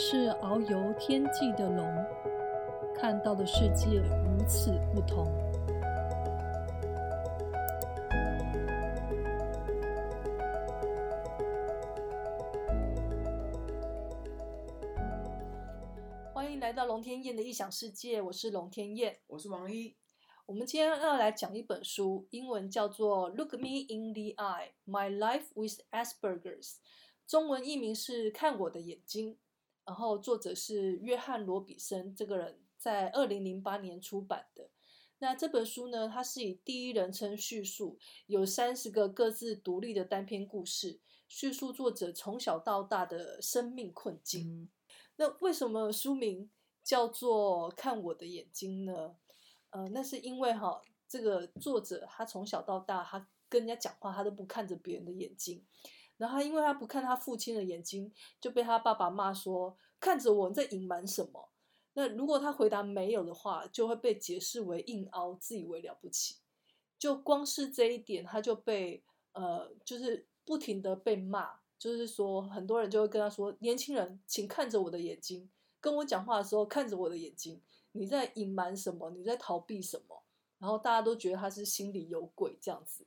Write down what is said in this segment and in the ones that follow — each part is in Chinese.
是遨游天际的龙，看到的世界如此不同。欢迎来到龙天燕的异想世界，我是龙天燕。我是王一，我们今天要来讲一本书，英文叫做《Look Me in the Eye: My Life with Asperger's》，中文译名是《看我的眼睛》。然后作者是约翰罗比森，这个人在二零零八年出版的。那这本书呢，它是以第一人称叙述，有三十个各自独立的单篇故事，叙述作者从小到大的生命困境。那为什么书名叫做《看我的眼睛》呢？呃，那是因为哈，这个作者他从小到大，他跟人家讲话，他都不看着别人的眼睛。然后他因为他不看他父亲的眼睛，就被他爸爸骂说：“看着我，在隐瞒什么？”那如果他回答没有的话，就会被解释为硬凹，自以为了不起。就光是这一点，他就被呃，就是不停的被骂。就是说，很多人就会跟他说：“年轻人，请看着我的眼睛，跟我讲话的时候看着我的眼睛，你在隐瞒什么？你在逃避什么？”然后大家都觉得他是心里有鬼这样子。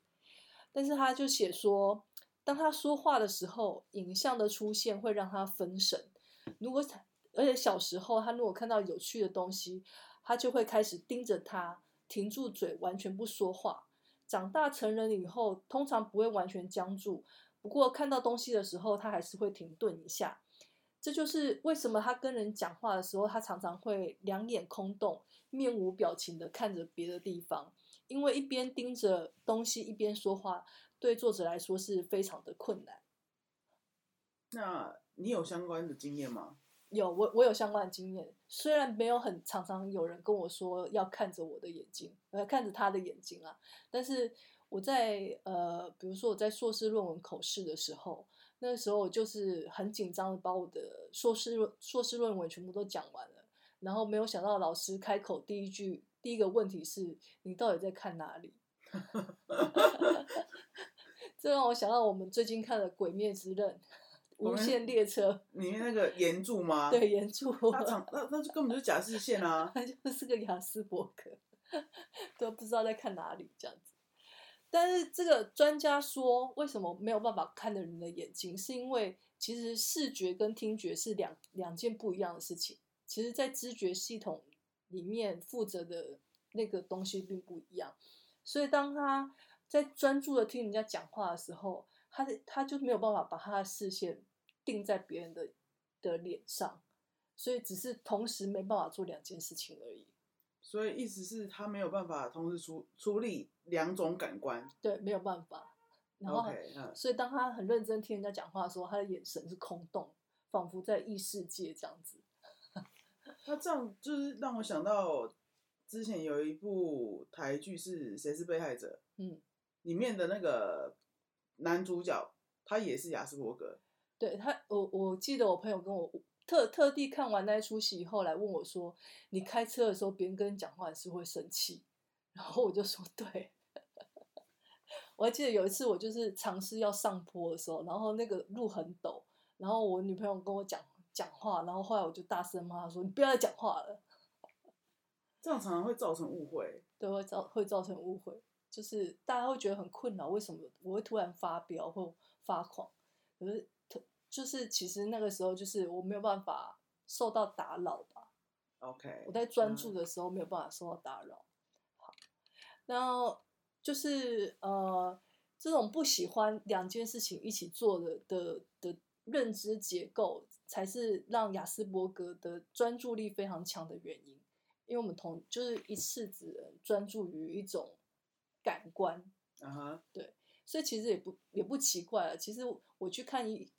但是他就写说。当他说话的时候，影像的出现会让他分神。如果而且小时候，他如果看到有趣的东西，他就会开始盯着他，停住嘴，完全不说话。长大成人以后，通常不会完全僵住，不过看到东西的时候，他还是会停顿一下。这就是为什么他跟人讲话的时候，他常常会两眼空洞、面无表情的看着别的地方，因为一边盯着东西，一边说话。对作者来说是非常的困难。那你有相关的经验吗？有，我我有相关的经验，虽然没有很常常有人跟我说要看着我的眼睛，呃，看着他的眼睛啊，但是我在呃，比如说我在硕士论文口试的时候，那个时候我就是很紧张的把我的硕士论硕士论文全部都讲完了，然后没有想到老师开口第一句第一个问题是你到底在看哪里？这让我想到我们最近看的《鬼灭之刃》无限列车里面那个岩柱吗？对，岩柱，那长那那就根本就是假视线啊！他就是个雅斯伯格，都不知道在看哪里这样子。但是这个专家说，为什么没有办法看的人的眼睛，是因为其实视觉跟听觉是两两件不一样的事情。其实，在知觉系统里面负责的那个东西并不一样。所以，当他在专注的听人家讲话的时候，他的他就没有办法把他的视线定在别人的的脸上，所以只是同时没办法做两件事情而已。所以，意思是，他没有办法同时处处理两种感官。对，没有办法。然后，所以当他很认真听人家讲话的时候，他的眼神是空洞，仿佛在异世界这样子。他这样就是让我想到。之前有一部台剧是谁是被害者？嗯，里面的那个男主角他也是雅斯伯格。对他，我我记得我朋友跟我特特地看完那一出戏以后来问我说：“你开车的时候别人跟你讲话是会生气？”然后我就说：“对。”我还记得有一次我就是尝试要上坡的时候，然后那个路很陡，然后我女朋友跟我讲讲话，然后后来我就大声骂她说：“你不要再讲话了。”这样常常会造成误会，对，会造会造成误会，就是大家会觉得很困扰，为什么我会突然发飙或发狂？可是，就是其实那个时候就是我没有办法受到打扰吧。OK，我在专注的时候没有办法受到打扰。好，然后就是呃，这种不喜欢两件事情一起做的的的认知结构，才是让雅斯伯格的专注力非常强的原因。因为我们同就是一次只专注于一种感官，啊哈，对，所以其实也不也不奇怪了。其实我去看医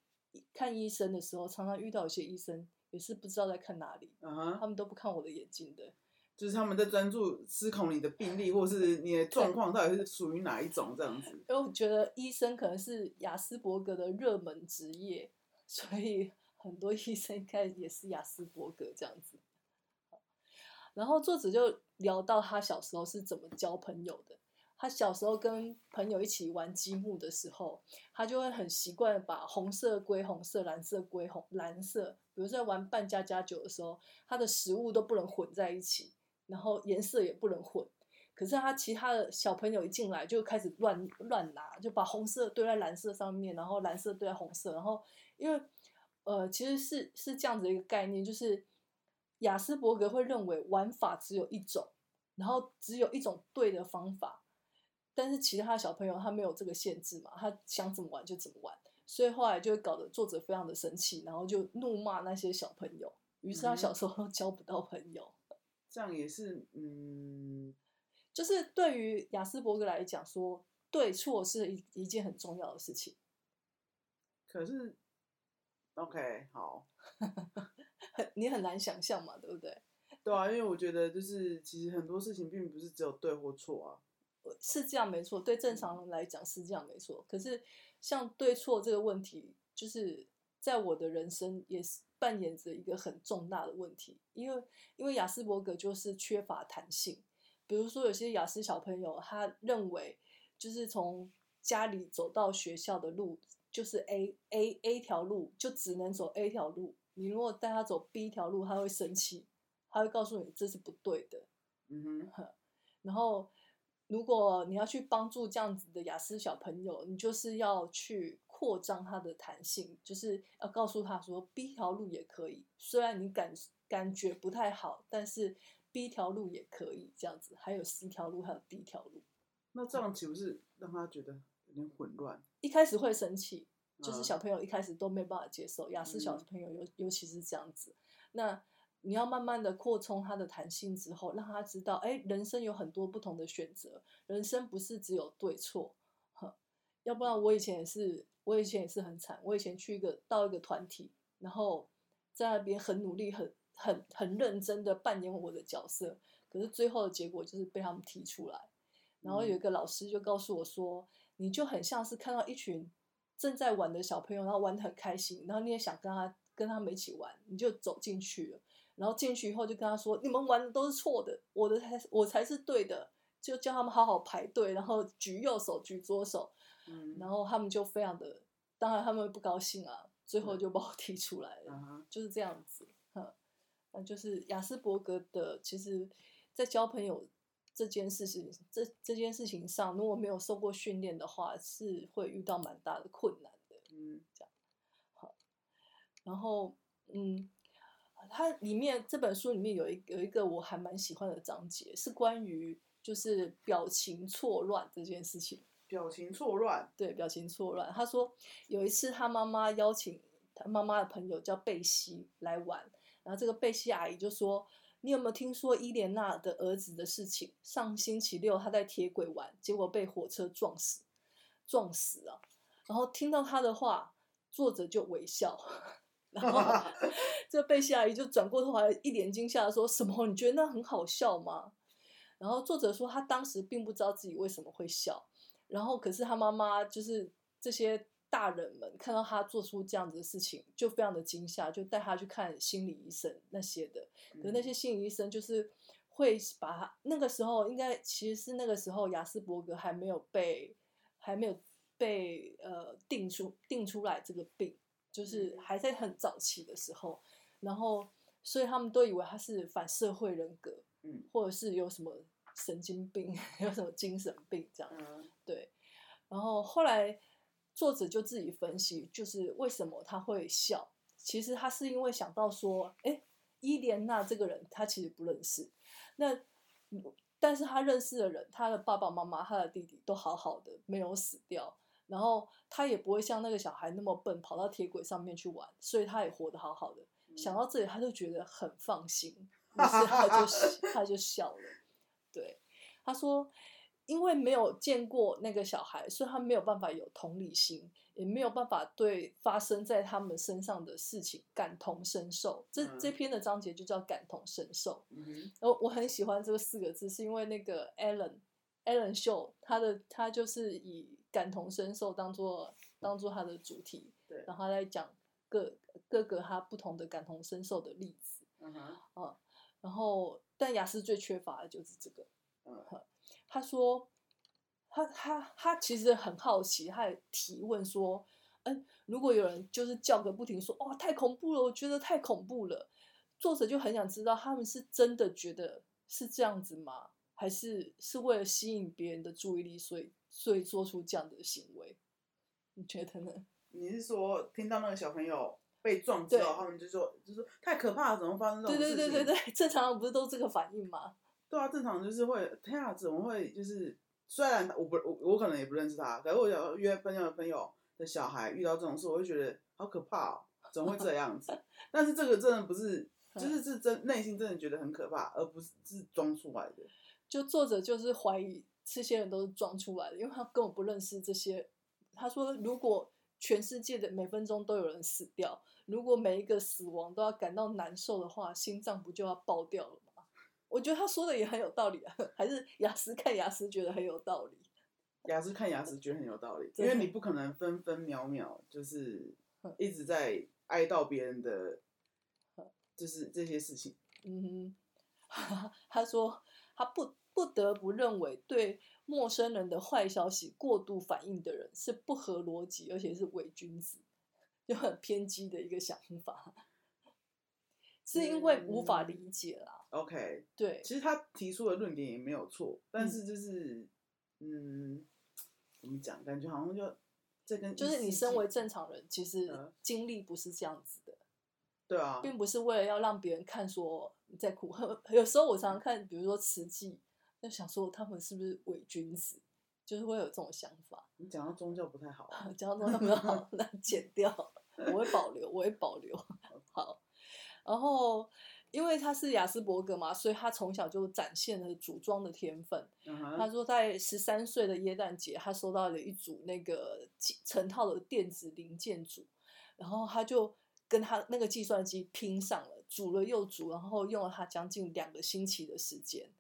看医生的时候，常常遇到一些医生也是不知道在看哪里，嗯哼，他们都不看我的眼睛的，就是他们在专注思考你的病例或是你的状况到底是属于哪一种这样子。因为我觉得医生可能是雅斯伯格的热门职业，所以很多医生应该也是雅斯伯格这样子。然后作者就聊到他小时候是怎么交朋友的。他小时候跟朋友一起玩积木的时候，他就会很习惯把红色归红色，蓝色归红蓝色。比如在玩扮家家酒的时候，他的食物都不能混在一起，然后颜色也不能混。可是他其他的小朋友一进来就开始乱乱拿，就把红色堆在蓝色上面，然后蓝色堆在红色。然后因为呃，其实是是这样子一个概念，就是雅斯伯格会认为玩法只有一种，然后只有一种对的方法。但是其他小朋友他没有这个限制嘛，他想怎么玩就怎么玩，所以后来就搞得作者非常的生气，然后就怒骂那些小朋友，于是他小时候交不到朋友。这样也是，嗯，就是对于雅斯伯格来讲，说对错是一一件很重要的事情。可是，OK，好，你很难想象嘛，对不对？对啊，因为我觉得就是其实很多事情并不是只有对或错啊。是这样没错，对正常人来讲是这样没错。可是像对错这个问题，就是在我的人生也是扮演着一个很重大的问题。因为因为雅斯伯格就是缺乏弹性，比如说有些雅思小朋友，他认为就是从家里走到学校的路就是 A A A 条路，就只能走 A 条路。你如果带他走 B 条路，他会生气，他会告诉你这是不对的。嗯哼，然后。如果你要去帮助这样子的雅思小朋友，你就是要去扩张他的弹性，就是要告诉他说 B 条路也可以，虽然你感感觉不太好，但是 B 条路也可以这样子，还有 C 条路，还有 D 条路。那这样岂不是让他觉得有点混乱？一开始会生气，就是小朋友一开始都没办法接受雅思小朋友尤尤其是这样子，那。你要慢慢的扩充他的弹性之后，让他知道，哎，人生有很多不同的选择，人生不是只有对错，呵，要不然我以前也是，我以前也是很惨，我以前去一个到一个团体，然后在那边很努力、很很很认真的扮演我的角色，可是最后的结果就是被他们踢出来，然后有一个老师就告诉我说，你就很像是看到一群正在玩的小朋友，然后玩的很开心，然后你也想跟他跟他们一起玩，你就走进去了。然后进去以后就跟他说：“你们玩的都是错的，我的才我才是对的。”就叫他们好好排队，然后举右手举左手。嗯，然后他们就非常的，当然他们不高兴啊，最后就把我 踢出来了。就是这样子，哈，那就是雅斯伯格的。其实，在交朋友这件事情，这这件事情上，如果没有受过训练的话，是会遇到蛮大的困难的。嗯，这样。好，然后嗯。它里面这本书里面有一有一个我还蛮喜欢的章节，是关于就是表情错乱这件事情。表情错乱，对，表情错乱。他说有一次他妈妈邀请他妈妈的朋友叫贝西来玩，然后这个贝西阿姨就说：“你有没有听说伊莲娜的儿子的事情？上星期六他在铁轨玩，结果被火车撞死，撞死了。”然后听到他的话，作者就微笑。然后，这贝西阿姨就转过头来，一脸惊吓说：“什么？你觉得那很好笑吗？”然后作者说，他当时并不知道自己为什么会笑。然后，可是他妈妈就是这些大人们看到他做出这样子的事情，就非常的惊吓，就带他去看心理医生那些的。可那些心理医生就是会把他那个时候，应该其实是那个时候，雅斯伯格还没有被还没有被呃定出定出来这个病。就是还在很早期的时候，然后所以他们都以为他是反社会人格，嗯，或者是有什么神经病，有什么精神病这样，对。然后后来作者就自己分析，就是为什么他会笑，其实他是因为想到说，哎，伊莲娜这个人他其实不认识，那但是他认识的人，他的爸爸妈妈、他的弟弟都好好的，没有死掉。然后他也不会像那个小孩那么笨，跑到铁轨上面去玩，所以他也活得好好的。想到这里，他就觉得很放心，于是他就他就笑了。对，他说，因为没有见过那个小孩，所以他没有办法有同理心，也没有办法对发生在他们身上的事情感同身受。这这篇的章节就叫感同身受。嗯我我很喜欢这个四个字，是因为那个 Alan Alan 秀，他的他就是以。感同身受当做当做他的主题，对，然后来讲各各个他不同的感同身受的例子，嗯哼，然后但雅思最缺乏的就是这个，嗯，他说他他他其实很好奇，他也提问说：“嗯，如果有人就是叫个不停，说哇太恐怖了，我觉得太恐怖了。”作者就很想知道，他们是真的觉得是这样子吗？还是是为了吸引别人的注意力，所以所以做出这样的行为？你觉得呢？你是说听到那个小朋友被撞之后，他们就说就说太可怕了，怎么发生这种事情？对对对对对，正常人不是都这个反应吗？对啊，正常就是会天啊，怎么会就是？虽然我不我我可能也不认识他，可是我想约朋友的朋友的小孩遇到这种事，我会觉得好可怕哦，怎么会这样子？但是这个真的不是，就是是真内心真的觉得很可怕，而不是是装出来的。就作者就是怀疑这些人都是装出来的，因为他根本不认识这些。他说，如果全世界的每分钟都有人死掉，如果每一个死亡都要感到难受的话，心脏不就要爆掉了吗？我觉得他说的也很有道理啊，还是雅思看雅思觉得很有道理。雅思看雅思觉得很有道理，因为你不可能分分秒秒就是一直在哀悼别人的，就是这些事情。嗯哼，他说他不不得不认为对陌生人的坏消息过度反应的人是不合逻辑，而且是伪君子，就很偏激的一个想法。是因为无法理解啦。OK，对，其实他提出的论点也没有错，但是就是，嗯，怎么讲？感觉好像就这跟就是你身为正常人，其实经历不是这样子的。对啊，并不是为了要让别人看说你在哭。有时候我常常看，比如说慈济，就想说他们是不是伪君子，就是会有这种想法。你讲到宗教不太好，讲到宗教不太好，那剪掉，我会保留，我会保留。好。然后，因为他是雅斯伯格嘛，所以他从小就展现了组装的天分。他说，在十三岁的耶诞节，他收到了一组那个成套的电子零件组，然后他就跟他那个计算机拼上了，组了又组，然后用了他将近两个星期的时间。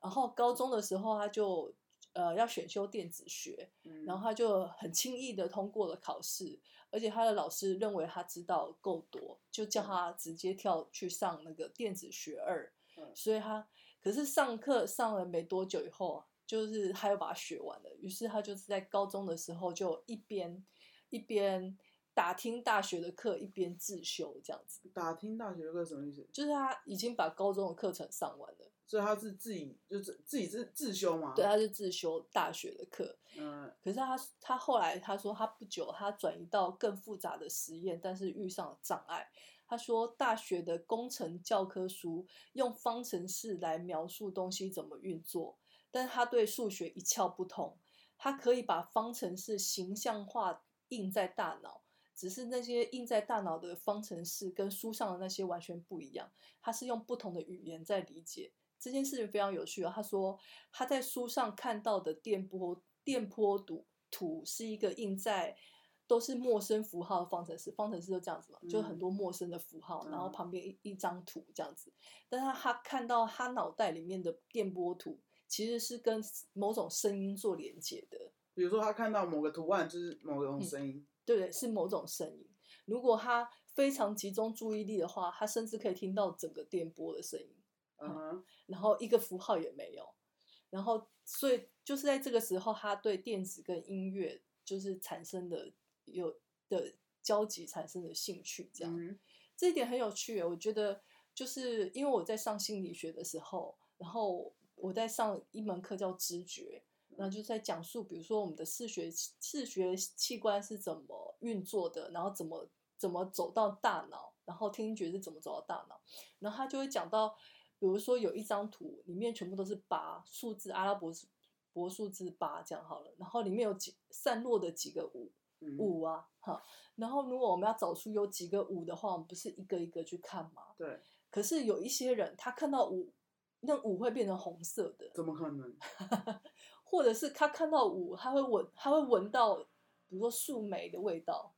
然后高中的时候，他就呃要选修电子学，然后他就很轻易的通过了考试。而且他的老师认为他知道够多，就叫他直接跳去上那个电子学二。所以他可是上课上了没多久以后，就是他又把它学完了。于是他就是在高中的时候就一边一边打听大学的课，一边自修这样子。打听大学的课什么意思？就是他已经把高中的课程上完了。所以他是自己就是自己是自修嘛？对，他是自修大学的课。嗯，可是他他后来他说他不久他转移到更复杂的实验，但是遇上了障碍。他说大学的工程教科书用方程式来描述东西怎么运作，但是他对数学一窍不通。他可以把方程式形象化印在大脑，只是那些印在大脑的方程式跟书上的那些完全不一样。他是用不同的语言在理解。这件事情非常有趣啊！他说他在书上看到的电波电波图图是一个印在都是陌生符号的方程式，方程式就这样子嘛，就很多陌生的符号，然后旁边一一张图这样子。但是他看到他脑袋里面的电波图其实是跟某种声音做连接的。比如说他看到某个图案就是某种声音，对对，是某种声音。如果他非常集中注意力的话，他甚至可以听到整个电波的声音。嗯，然后一个符号也没有，然后所以就是在这个时候，他对电子跟音乐就是产生的有的交集，产生的兴趣，这样，这一点很有趣。我觉得就是因为我在上心理学的时候，然后我在上一门课叫知觉，然后就在讲述，比如说我们的视觉视觉器官是怎么运作的，然后怎么怎么走到大脑，然后听觉是怎么走到大脑，然后他就会讲到。比如说有一张图，里面全部都是八数字，阿拉伯伯数字八这样好了，然后里面有几散落的几个五五啊，哈，然后如果我们要找出有几个五的话，我们不是一个一个去看吗？对。可是有一些人，他看到五，那五会变成红色的。怎么可能？或者是他看到五，他会闻，他会闻到，比如说树莓的味道。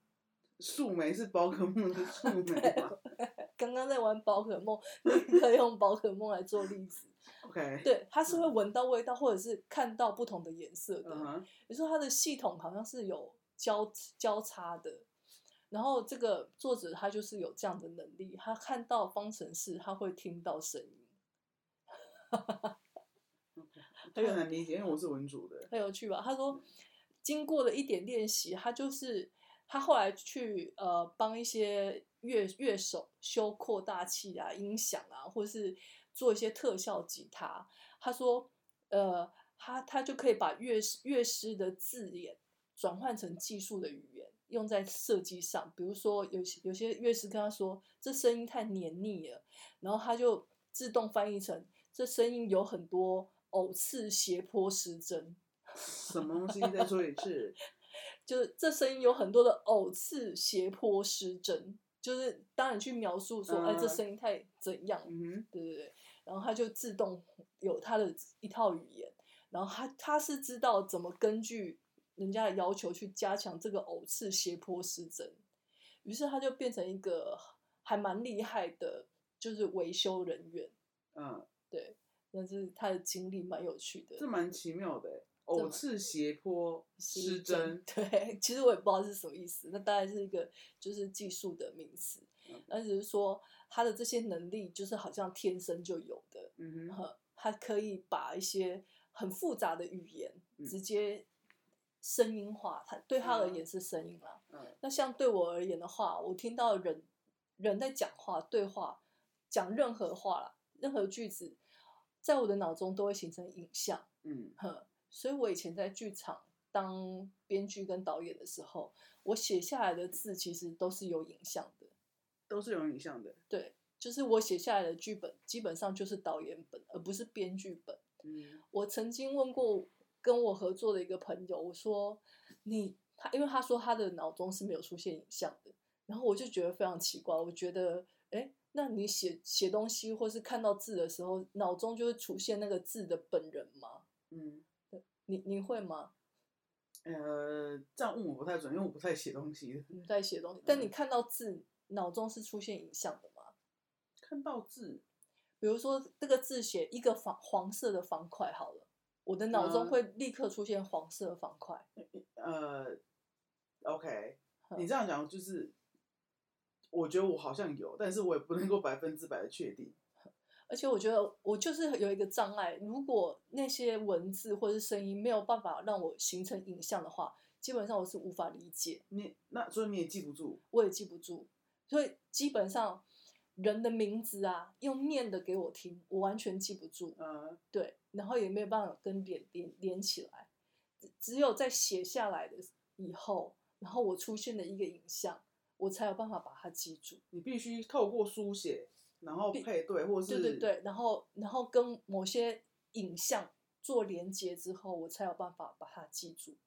树莓是宝可梦的树莓吗？刚刚在玩宝可梦，你可以用宝可梦来做例子。OK，对，它是会闻到味道，或者是看到不同的颜色的。你说它的系统好像是有交交叉的，然后这个作者他就是有这样的能力，他看到方程式，他会听到声音。很难理解，因为我是文组的。很有趣吧？他说，经过了一点练习，他就是他后来去呃帮一些乐乐手修扩大器啊、音响啊，或是做一些特效吉他。他说，呃，他他就可以把乐乐师的字眼转换成技术的语言，用在设计上。比如说，有些有些乐师跟他说，这声音太黏腻了，然后他就自动翻译成，这声音有很多。偶次斜坡失真，什么东西？再说一次，就是这声音有很多的偶次斜坡失真，就是当你去描述说，哎，这声音太怎样？嗯对对对，然后它就自动有它的一套语言，然后它它是知道怎么根据人家的要求去加强这个偶次斜坡失真，于是它就变成一个还蛮厉害的，就是维修人员。嗯，对。但是他的经历蛮有趣的，这蛮奇妙的，偶次斜坡失真。对，其实我也不知道是什么意思，那大概是一个就是技术的名词，那只是说他的这些能力就是好像天生就有的，嗯哼，他可以把一些很复杂的语言直接声音化，他对他而言是声音啦。嗯，那像对我而言的话，我听到人人在讲话对话，讲任何话啦，任何句子。在我的脑中都会形成影像，嗯呵，所以我以前在剧场当编剧跟导演的时候，我写下来的字其实都是有影像的，都是有影像的。对，就是我写下来的剧本基本上就是导演本，而不是编剧本。嗯，我曾经问过跟我合作的一个朋友，我说你他，因为他说他的脑中是没有出现影像的，然后我就觉得非常奇怪，我觉得哎。那你写写东西或是看到字的时候，脑中就会出现那个字的本人吗？嗯，你你会吗？呃，这样问我不太准，因为我不太写东西。不太写东西，但你看到字，脑中是出现影像的吗？看到字，比如说这个字写一个方黄色的方块好了，我的脑中会立刻出现黄色的方块。呃，OK，你这样讲就是。我觉得我好像有，但是我也不能够百分之百的确定。而且我觉得我就是有一个障碍，如果那些文字或者是声音没有办法让我形成影像的话，基本上我是无法理解。你那所以你也记不住，我也记不住。所以基本上人的名字啊，用念的给我听，我完全记不住。嗯，对，然后也没有办法跟连连连起来，只有在写下来的以后，然后我出现的一个影像。我才有办法把它记住。你必须透过书写，然后配对，或是对对对，然后然后跟某些影像做连接之后，我才有办法把它记住。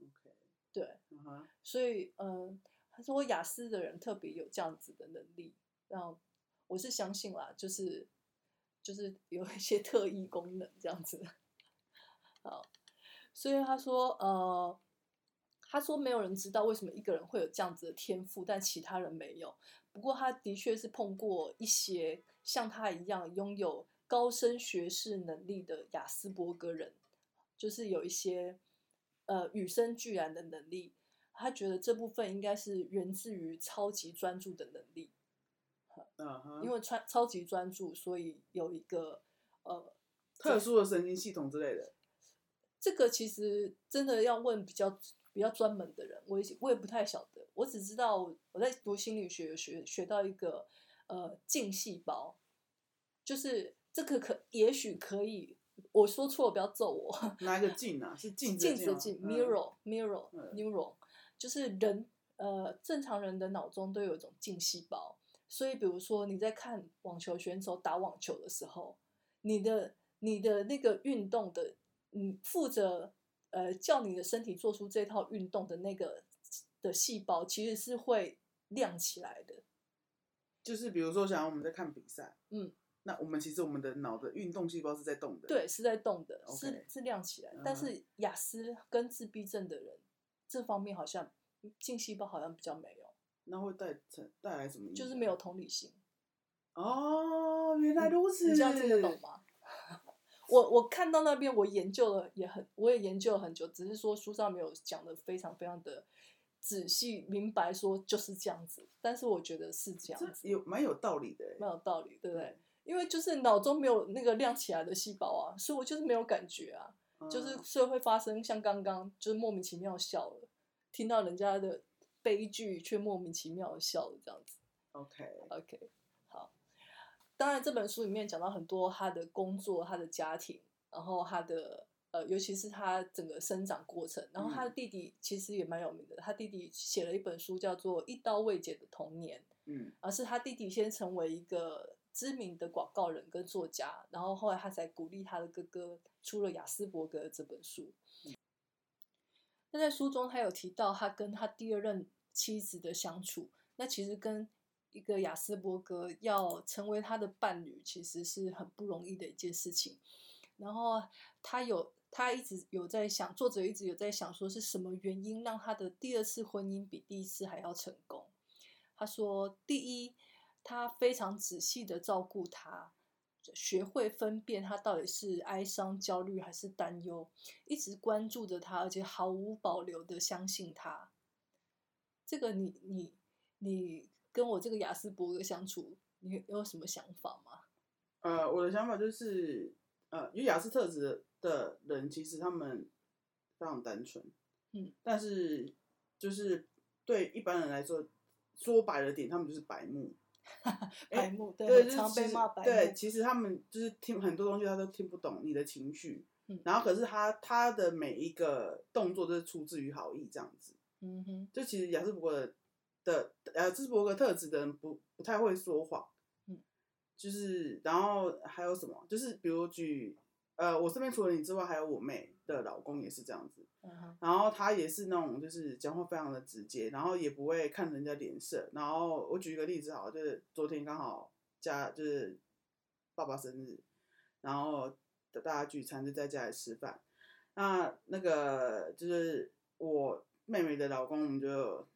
OK，对，所以嗯，他说雅思的人特别有这样子的能力，然后我是相信啦，就是就是有一些特异功能这样子。好，所以他说呃。他说：“没有人知道为什么一个人会有这样子的天赋，但其他人没有。不过他的确是碰过一些像他一样拥有高深学识能力的雅斯伯格人，就是有一些呃与生俱来的能力。他觉得这部分应该是源自于超级专注的能力。嗯，因为超超级专注，所以有一个呃特殊的神经系统之类的。这个其实真的要问比较。”比较专门的人，我也我也不太晓得。我只知道我在读心理学学学到一个呃镜细胞，就是这个可也许可以。我说错了，不要揍我。哪个镜啊？是镜镜子镜，mirror mirror neuron，就是人呃正常人的脑中都有一种镜细胞。所以比如说你在看网球选手打网球的时候，你的你的那个运动的嗯负责。呃，叫你的身体做出这套运动的那个的细胞，其实是会亮起来的。就是比如说，想要我们在看比赛，嗯，那我们其实我们的脑的运动细胞是在动的，对，是在动的，是是亮起来。但是雅思跟自闭症的人，这方面好像镜细胞好像比较没有。那会带成带来什么？就是没有同理心。哦，原来如此，你这样听得懂吗？我我看到那边，我研究了也很，我也研究了很久，只是说书上没有讲的非常非常的仔细明白，说就是这样子。但是我觉得是这样子，有蛮有道理的，蛮有道理，对不对？因为就是脑中没有那个亮起来的细胞啊，所以我就是没有感觉啊，就是所以会发生像刚刚就是莫名其妙笑了，听到人家的悲剧却莫名其妙的笑了这样子。OK OK，好。当然这本书里面讲到很多他的工作、他的家庭，然后他的呃，尤其是他整个生长过程。然后他的弟弟其实也蛮有名的，他弟弟写了一本书叫做《一刀未剪的童年》，嗯，而是他弟弟先成为一个知名的广告人跟作家，然后后来他才鼓励他的哥哥出了《雅斯伯格》这本书。那在书中他有提到他跟他第二任妻子的相处，那其实跟一个雅斯伯格要成为他的伴侣，其实是很不容易的一件事情。然后他有，他一直有在想，作者一直有在想，说是什么原因让他的第二次婚姻比第一次还要成功？他说，第一，他非常仔细的照顾他，学会分辨他到底是哀伤、焦虑还是担忧，一直关注着他，而且毫无保留的相信他。这个，你你你。跟我这个雅斯伯格相处，你有什么想法吗？呃，我的想法就是，呃，因为雅斯特质的人其实他们非常单纯，嗯，但是就是对一般人来说，说白了点，他们就是白目，白目，对，常被骂白目。对，其实他们就是听很多东西，他都听不懂你的情绪，嗯，然后可是他他的每一个动作都是出自于好意，这样子，嗯哼，就其实雅斯伯格。的呃，斯伯格特质的人不不太会说谎，嗯，就是然后还有什么？就是比如举呃，我身边除了你之外，还有我妹的老公也是这样子，然后他也是那种就是讲话非常的直接，然后也不会看人家脸色。然后我举一个例子好，就是昨天刚好家就是爸爸生日，然后大家聚餐就在家里吃饭，那那个就是我妹妹的老公，我们就。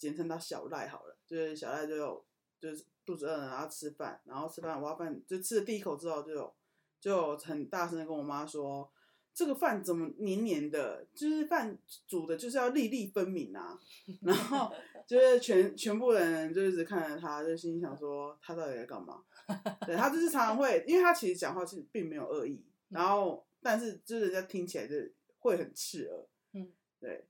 简称他小赖好了，就是小赖就有就是肚子饿了，然后吃饭，然后吃饭挖饭，就吃了第一口之后就有就很大声的跟我妈说，这个饭怎么黏黏的，就是饭煮的就是要粒粒分明啊，然后就是全全部人就一直看着他，就心想说他到底在干嘛？对他就是常常会，因为他其实讲话其实并没有恶意，然后但是就是人家听起来就会很刺耳，嗯，对，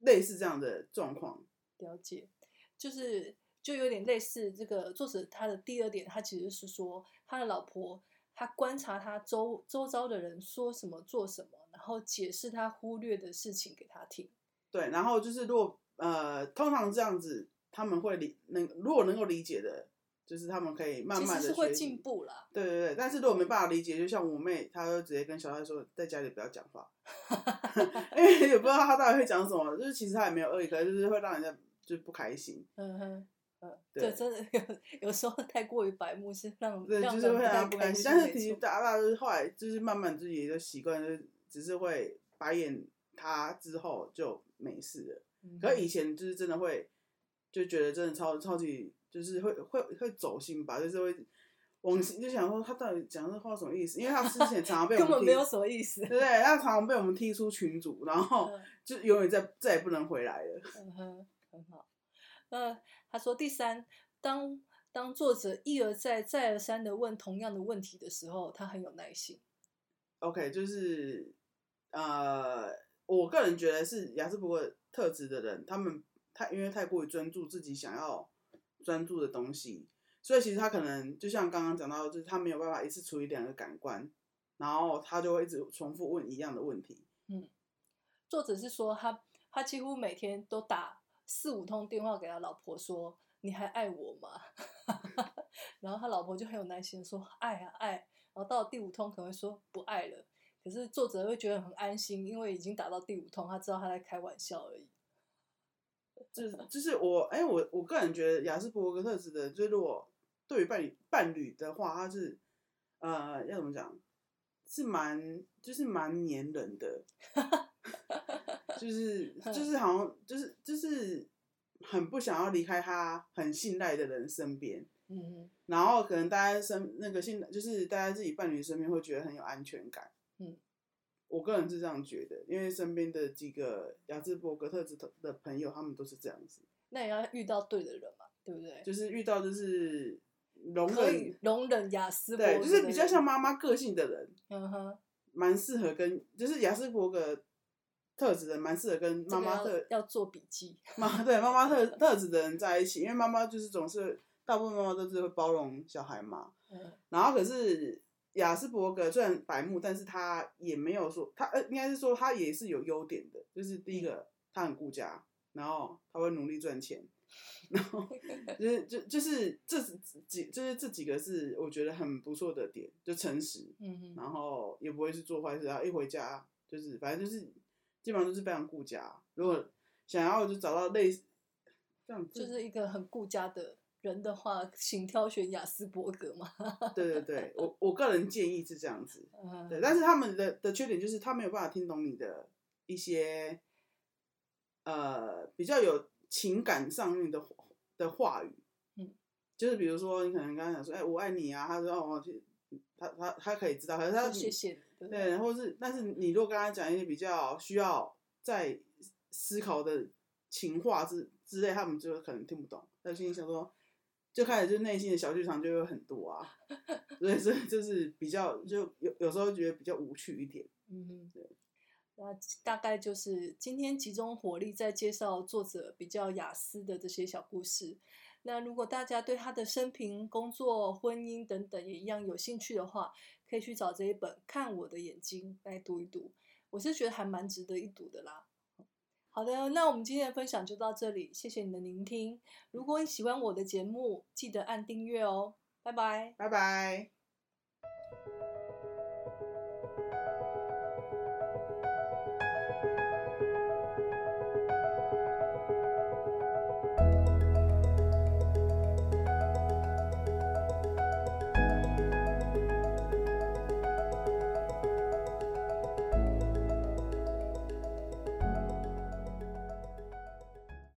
类似这样的状况。了解，就是就有点类似这个作者他的第二点，他其实是说他的老婆，他观察他周周遭的人说什么做什么，然后解释他忽略的事情给他听。对，然后就是如果呃，通常这样子他们会理能如果能够理解的，就是他们可以慢慢的会进步啦。对对对，但是如果没办法理解，就像我妹，她就直接跟小孩说，在家里不要讲话，因为也不知道他到底会讲什么，就是其实他也没有恶意，可是就是会让人家。就不开心，嗯哼，嗯，对，真的有有时候太过于白目是让对，就是会让他不甘心。但是其实大大就是后来就是慢慢自己就习惯，就是只是会白眼他之后就没事了。可以前就是真的会就觉得真的超超级就是会会会走心吧，就是会往就想说他到底讲这话什么意思？因为他之前常常被我 们根本没有什么意思，对不对？他常常被我们踢出群组，然后就永远再再也不能回来了。嗯哼。很好，呃，他说第三，当当作者一而再、再而三的问同样的问题的时候，他很有耐心。OK，就是呃，我个人觉得是雅斯伯格特质的人，他们太因为太过于专注自己想要专注的东西，所以其实他可能就像刚刚讲到，就是他没有办法一次处理两个感官，然后他就会一直重复问一样的问题。嗯，作者是说他他几乎每天都打。四五通电话给他老婆说：“你还爱我吗？” 然后他老婆就很有耐心说：“爱啊爱。”然后到第五通可能会说：“不爱了。”可是作者会觉得很安心，因为已经打到第五通，他知道他在开玩笑而已。就是就是我哎，我我个人觉得雅斯伯格特质的，就是如果对于伴侣伴侣的话，他是呃要怎么讲，是蛮就是蛮黏人的。就是就是好像就是就是很不想要离开他很信赖的人身边，嗯，然后可能大家身那个信就是大家自己伴侣身边会觉得很有安全感，嗯，我个人是这样觉得，因为身边的几个雅兹伯格特质的朋友，他们都是这样子。那也要遇到对的人嘛，对不对？就是遇到就是容忍容忍雅斯对，就是比较像妈妈个性的人，嗯哼，蛮适合跟就是雅思伯格特质的，蛮适合跟妈妈特要做笔记，妈 对妈妈特 特质的人在一起，因为妈妈就是总是大部分妈妈都是会包容小孩嘛，嗯，然后可是雅斯伯格虽然白目，但是他也没有说他呃应该是说他也是有优点的，就是第一个他很顾家，然后他会努力赚钱。然后就是就就是这几就是这几个是我觉得很不错的点，就诚实，嗯然后也不会去做坏事，然后一回家就是反正就是基本上都是非常顾家。如果想要就找到类似这样子，就是一个很顾家的人的话，请挑选雅斯伯格嘛。对对对，我我个人建议是这样子，对。但是他们的的缺点就是他没有办法听懂你的一些呃比较有。情感上面的的话语，嗯，就是比如说，你可能刚刚讲说，哎，我爱你啊，他说哦，他他他可以知道，可是他谢谢，对，然后是，但是你如果跟他讲一些比较需要在思考的情话之之类，他们就可能听不懂，他心里想说，就开始就内心的小剧场就有很多啊，所以所以就是比较就有有时候觉得比较无趣一点，嗯，对。那大概就是今天集中火力在介绍作者比较雅思的这些小故事。那如果大家对他的生平、工作、婚姻等等也一样有兴趣的话，可以去找这一本《看我的眼睛》来读一读。我是觉得还蛮值得一读的啦。好的，那我们今天的分享就到这里，谢谢你的聆听。如果你喜欢我的节目，记得按订阅哦。拜拜，拜拜。